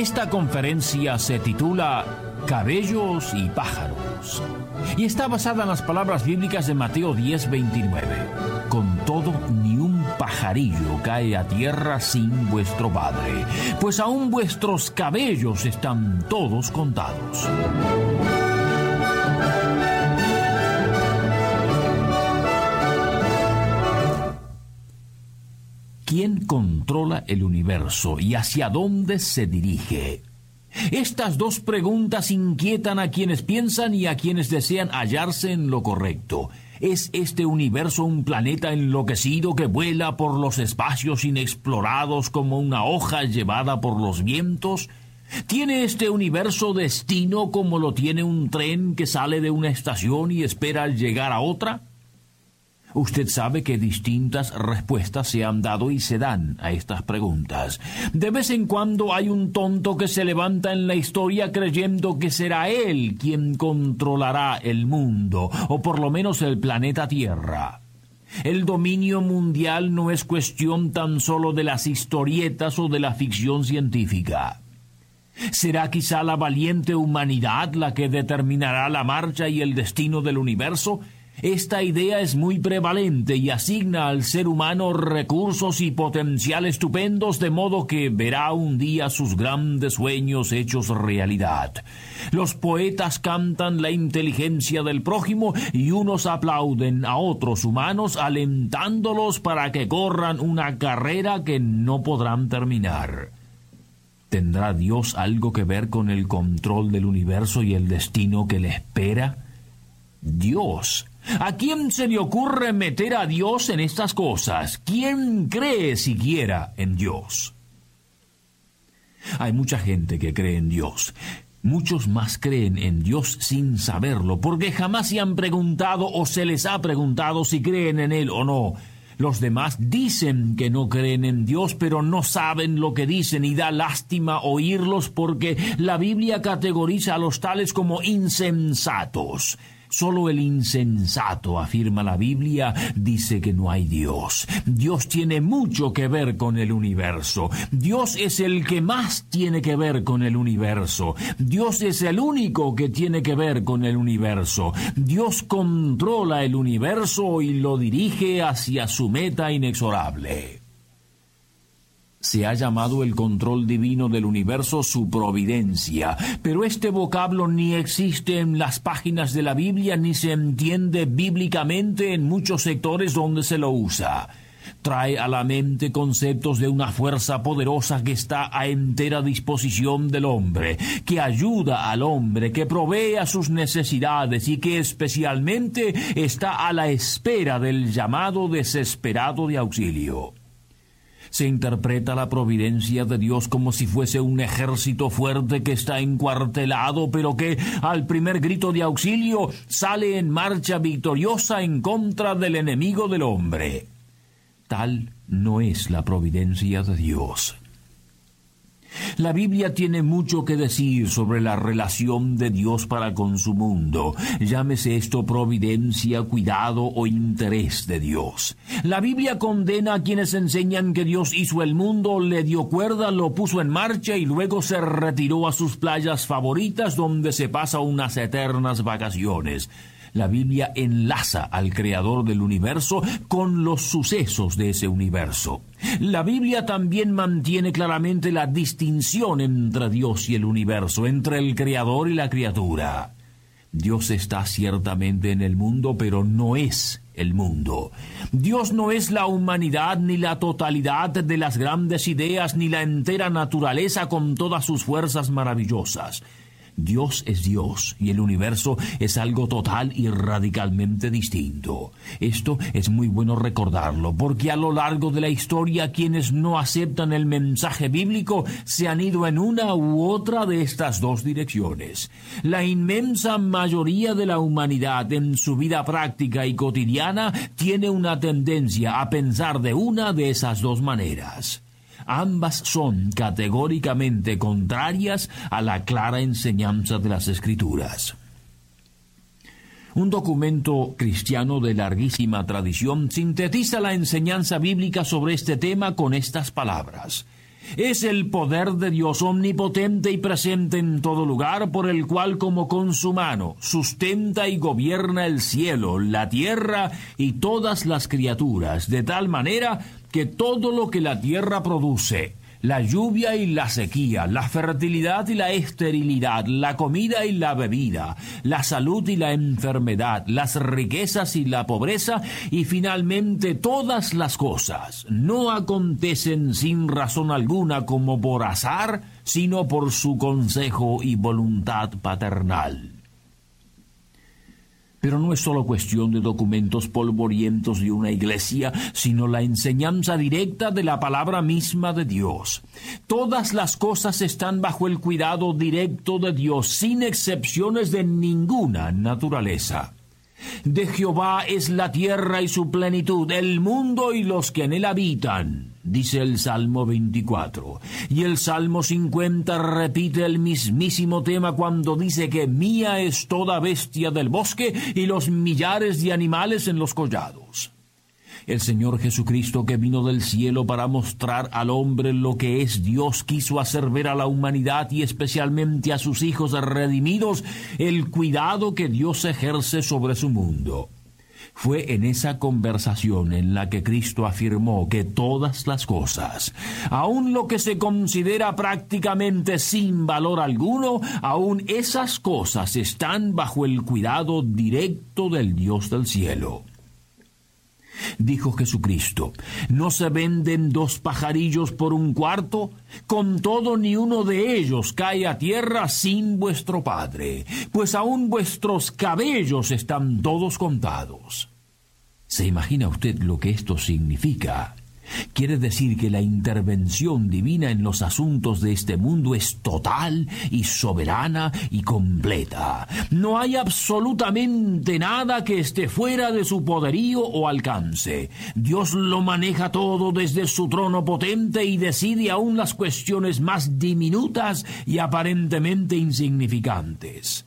Esta conferencia se titula Cabellos y pájaros y está basada en las palabras bíblicas de Mateo 10, 29. Con todo, ni un pajarillo cae a tierra sin vuestro Padre, pues aún vuestros cabellos están todos contados. ¿Quién controla el universo y hacia dónde se dirige? Estas dos preguntas inquietan a quienes piensan y a quienes desean hallarse en lo correcto. ¿Es este universo un planeta enloquecido que vuela por los espacios inexplorados como una hoja llevada por los vientos? ¿Tiene este universo destino como lo tiene un tren que sale de una estación y espera llegar a otra? Usted sabe que distintas respuestas se han dado y se dan a estas preguntas. De vez en cuando hay un tonto que se levanta en la historia creyendo que será él quien controlará el mundo, o por lo menos el planeta Tierra. El dominio mundial no es cuestión tan solo de las historietas o de la ficción científica. ¿Será quizá la valiente humanidad la que determinará la marcha y el destino del universo? Esta idea es muy prevalente y asigna al ser humano recursos y potencial estupendos de modo que verá un día sus grandes sueños hechos realidad. Los poetas cantan la inteligencia del prójimo y unos aplauden a otros humanos alentándolos para que corran una carrera que no podrán terminar. ¿Tendrá Dios algo que ver con el control del universo y el destino que le espera? Dios ¿A quién se le ocurre meter a Dios en estas cosas? ¿Quién cree siquiera en Dios? Hay mucha gente que cree en Dios. Muchos más creen en Dios sin saberlo, porque jamás se han preguntado o se les ha preguntado si creen en Él o no. Los demás dicen que no creen en Dios, pero no saben lo que dicen y da lástima oírlos porque la Biblia categoriza a los tales como insensatos. Solo el insensato, afirma la Biblia, dice que no hay Dios. Dios tiene mucho que ver con el universo. Dios es el que más tiene que ver con el universo. Dios es el único que tiene que ver con el universo. Dios controla el universo y lo dirige hacia su meta inexorable se ha llamado el control divino del universo su providencia, pero este vocablo ni existe en las páginas de la Biblia ni se entiende bíblicamente en muchos sectores donde se lo usa. Trae a la mente conceptos de una fuerza poderosa que está a entera disposición del hombre, que ayuda al hombre, que provee a sus necesidades y que especialmente está a la espera del llamado desesperado de auxilio se interpreta la providencia de Dios como si fuese un ejército fuerte que está encuartelado, pero que al primer grito de auxilio sale en marcha victoriosa en contra del enemigo del hombre. Tal no es la providencia de Dios. La Biblia tiene mucho que decir sobre la relación de Dios para con su mundo. Llámese esto providencia, cuidado o interés de Dios. La Biblia condena a quienes enseñan que Dios hizo el mundo, le dio cuerda, lo puso en marcha y luego se retiró a sus playas favoritas donde se pasa unas eternas vacaciones la Biblia enlaza al creador del universo con los sucesos de ese universo. La Biblia también mantiene claramente la distinción entre Dios y el universo, entre el creador y la criatura. Dios está ciertamente en el mundo, pero no es el mundo. Dios no es la humanidad ni la totalidad de las grandes ideas ni la entera naturaleza con todas sus fuerzas maravillosas. Dios es Dios y el universo es algo total y radicalmente distinto. Esto es muy bueno recordarlo, porque a lo largo de la historia quienes no aceptan el mensaje bíblico se han ido en una u otra de estas dos direcciones. La inmensa mayoría de la humanidad en su vida práctica y cotidiana tiene una tendencia a pensar de una de esas dos maneras. Ambas son categóricamente contrarias a la clara enseñanza de las Escrituras. Un documento cristiano de larguísima tradición sintetiza la enseñanza bíblica sobre este tema con estas palabras. Es el poder de Dios omnipotente y presente en todo lugar, por el cual como con su mano sustenta y gobierna el cielo, la tierra y todas las criaturas, de tal manera que todo lo que la tierra produce, la lluvia y la sequía, la fertilidad y la esterilidad, la comida y la bebida, la salud y la enfermedad, las riquezas y la pobreza, y finalmente todas las cosas, no acontecen sin razón alguna como por azar, sino por su consejo y voluntad paternal. Pero no es solo cuestión de documentos polvorientos de una iglesia, sino la enseñanza directa de la palabra misma de Dios. Todas las cosas están bajo el cuidado directo de Dios, sin excepciones de ninguna naturaleza. De Jehová es la tierra y su plenitud, el mundo y los que en él habitan, dice el Salmo 24. Y el Salmo 50 repite el mismísimo tema cuando dice que mía es toda bestia del bosque y los millares de animales en los collados. El Señor Jesucristo que vino del cielo para mostrar al hombre lo que es Dios quiso hacer ver a la humanidad y especialmente a sus hijos redimidos el cuidado que Dios ejerce sobre su mundo. Fue en esa conversación en la que Cristo afirmó que todas las cosas, aun lo que se considera prácticamente sin valor alguno, aun esas cosas están bajo el cuidado directo del Dios del cielo. Dijo Jesucristo, ¿no se venden dos pajarillos por un cuarto? Con todo ni uno de ellos cae a tierra sin vuestro Padre, pues aun vuestros cabellos están todos contados. ¿Se imagina usted lo que esto significa? Quiere decir que la intervención divina en los asuntos de este mundo es total y soberana y completa. No hay absolutamente nada que esté fuera de su poderío o alcance. Dios lo maneja todo desde su trono potente y decide aún las cuestiones más diminutas y aparentemente insignificantes.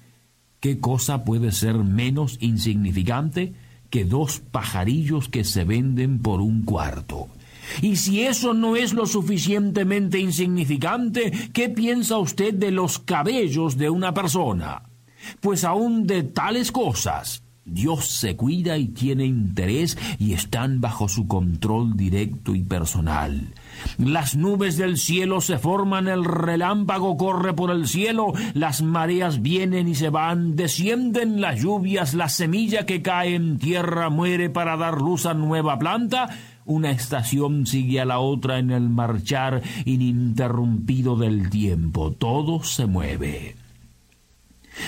¿Qué cosa puede ser menos insignificante que dos pajarillos que se venden por un cuarto? Y si eso no es lo suficientemente insignificante, ¿qué piensa usted de los cabellos de una persona? Pues aún de tales cosas, Dios se cuida y tiene interés y están bajo su control directo y personal. Las nubes del cielo se forman, el relámpago corre por el cielo, las mareas vienen y se van, descienden las lluvias, la semilla que cae en tierra muere para dar luz a nueva planta, una estación sigue a la otra en el marchar ininterrumpido del tiempo. Todo se mueve.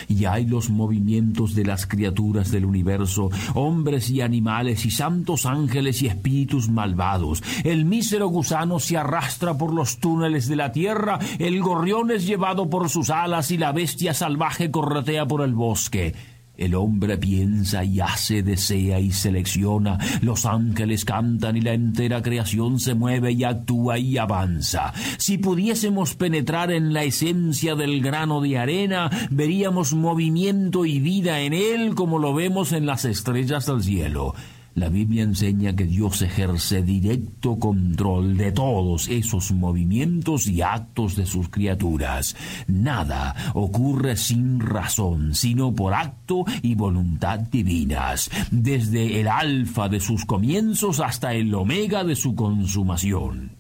Y hay los movimientos de las criaturas del universo, hombres y animales y santos ángeles y espíritus malvados. El mísero gusano se arrastra por los túneles de la tierra, el gorrión es llevado por sus alas y la bestia salvaje corretea por el bosque. El hombre piensa y hace, desea y selecciona, los ángeles cantan y la entera creación se mueve y actúa y avanza. Si pudiésemos penetrar en la esencia del grano de arena, veríamos movimiento y vida en él como lo vemos en las estrellas del cielo. La Biblia enseña que Dios ejerce directo control de todos esos movimientos y actos de sus criaturas. Nada ocurre sin razón, sino por acto y voluntad divinas, desde el alfa de sus comienzos hasta el omega de su consumación.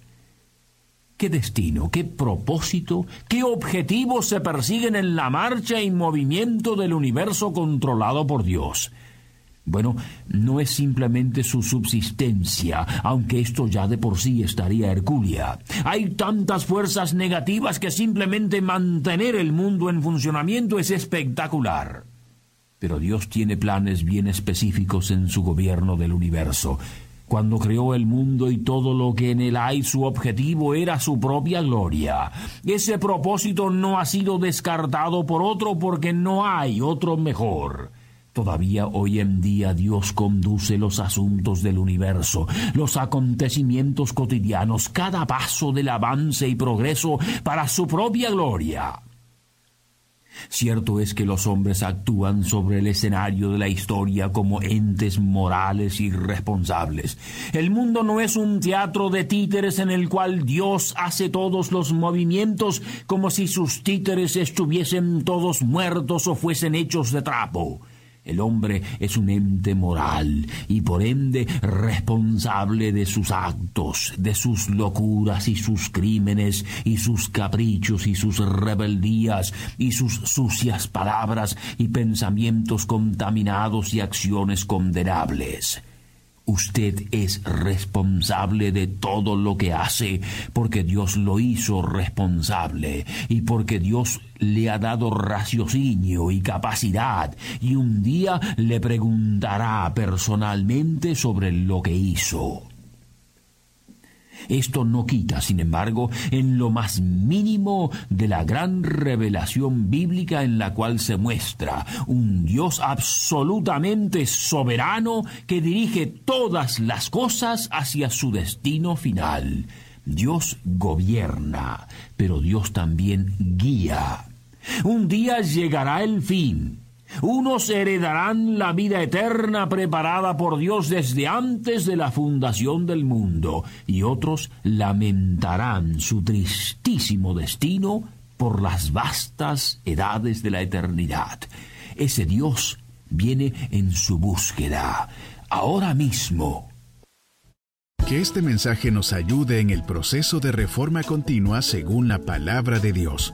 ¿Qué destino, qué propósito, qué objetivos se persiguen en la marcha y movimiento del universo controlado por Dios? Bueno, no es simplemente su subsistencia, aunque esto ya de por sí estaría hercúlea. Hay tantas fuerzas negativas que simplemente mantener el mundo en funcionamiento es espectacular. Pero Dios tiene planes bien específicos en su gobierno del universo. Cuando creó el mundo y todo lo que en él hay, su objetivo era su propia gloria. Ese propósito no ha sido descartado por otro porque no hay otro mejor. Todavía hoy en día Dios conduce los asuntos del universo, los acontecimientos cotidianos, cada paso del avance y progreso para su propia gloria. Cierto es que los hombres actúan sobre el escenario de la historia como entes morales y responsables. El mundo no es un teatro de títeres en el cual Dios hace todos los movimientos como si sus títeres estuviesen todos muertos o fuesen hechos de trapo. El hombre es un ente moral y por ende responsable de sus actos, de sus locuras y sus crímenes y sus caprichos y sus rebeldías y sus sucias palabras y pensamientos contaminados y acciones condenables. Usted es responsable de todo lo que hace porque Dios lo hizo responsable y porque Dios le ha dado raciocinio y capacidad y un día le preguntará personalmente sobre lo que hizo. Esto no quita, sin embargo, en lo más mínimo de la gran revelación bíblica en la cual se muestra un Dios absolutamente soberano que dirige todas las cosas hacia su destino final. Dios gobierna, pero Dios también guía. Un día llegará el fin, unos heredarán la vida eterna preparada por Dios desde antes de la fundación del mundo, y otros lamentarán su tristísimo destino por las vastas edades de la eternidad. Ese Dios viene en su búsqueda, ahora mismo. Que este mensaje nos ayude en el proceso de reforma continua según la palabra de Dios.